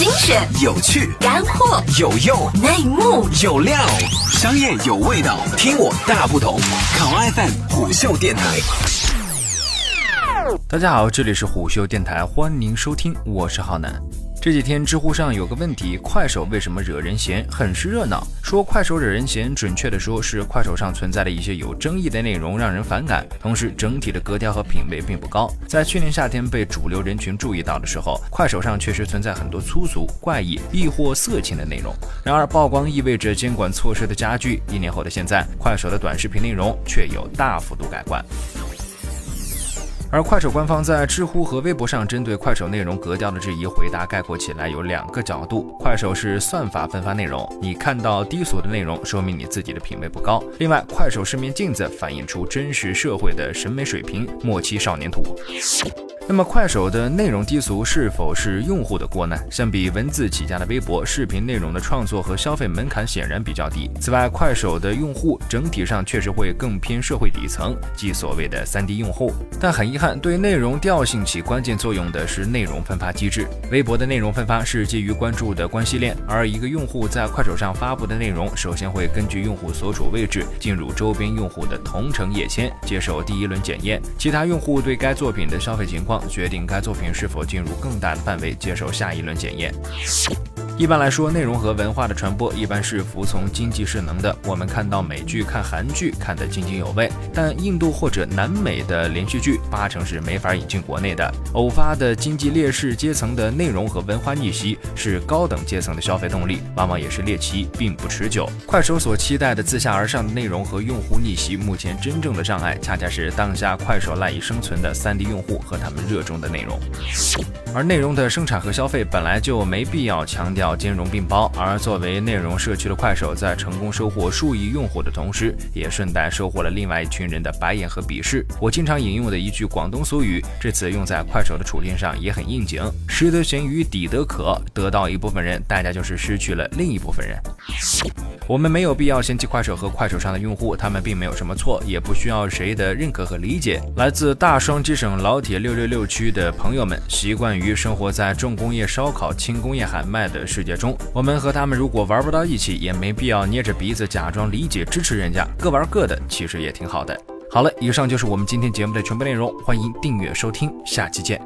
精选、有趣、干货、有用、内幕、有料，商业有味道，听我大不同。考 FM 虎嗅电台。大家好，这里是虎嗅电台，欢迎收听，我是浩南。这几天知乎上有个问题：快手为什么惹人嫌？很是热闹。说快手惹人嫌，准确的说是快手上存在的一些有争议的内容让人反感，同时整体的格调和品味并不高。在去年夏天被主流人群注意到的时候，快手上确实存在很多粗俗、怪异亦或色情的内容。然而曝光意味着监管措施的加剧，一年后的现在，快手的短视频内容却有大幅度改观。而快手官方在知乎和微博上针对快手内容格调的质疑回答概括起来有两个角度：快手是算法分发内容，你看到低俗的内容，说明你自己的品味不高；另外，快手是面镜子，反映出真实社会的审美水平。莫欺少年图。那么快手的内容低俗是否是用户的锅呢？相比文字起家的微博，视频内容的创作和消费门槛显然比较低。此外，快手的用户整体上确实会更偏社会底层，即所谓的三 D 用户。但很遗憾，对内容调性起关键作用的是内容分发机制。微博的内容分发是基于关注的关系链，而一个用户在快手上发布的内容，首先会根据用户所处位置进入周边用户的同城页签，接受第一轮检验。其他用户对该作品的消费情况。决定该作品是否进入更大的范围，接受下一轮检验。一般来说，内容和文化的传播一般是服从经济势能的。我们看到美剧、看韩剧看得津津有味，但印度或者南美的连续剧八成是没法引进国内的。偶发的经济劣势阶层的内容和文化逆袭是高等阶层的消费动力，往往也是猎奇，并不持久。快手所期待的自下而上的内容和用户逆袭，目前真正的障碍恰恰是当下快手赖以生存的三 D 用户和他们热衷的内容。而内容的生产和消费本来就没必要强调兼容并包，而作为内容社区的快手，在成功收获数亿用户的同时，也顺带收获了另外一群人的白眼和鄙视。我经常引用的一句广东俗语，这次用在快手的处境上也很应景：食得咸鱼抵得渴，得到一部分人，代价就是失去了另一部分人。我们没有必要嫌弃快手和快手上的用户，他们并没有什么错，也不需要谁的认可和理解。来自大双击省老铁六六六区的朋友们，习惯于于生活在重工业烧烤、轻工业喊麦的世界中。我们和他们如果玩不到一起，也没必要捏着鼻子假装理解支持人家，各玩各的，其实也挺好的。好了，以上就是我们今天节目的全部内容，欢迎订阅收听，下期见。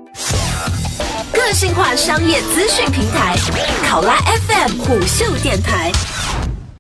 个性化商业资讯平台，考拉 FM 虎嗅电台。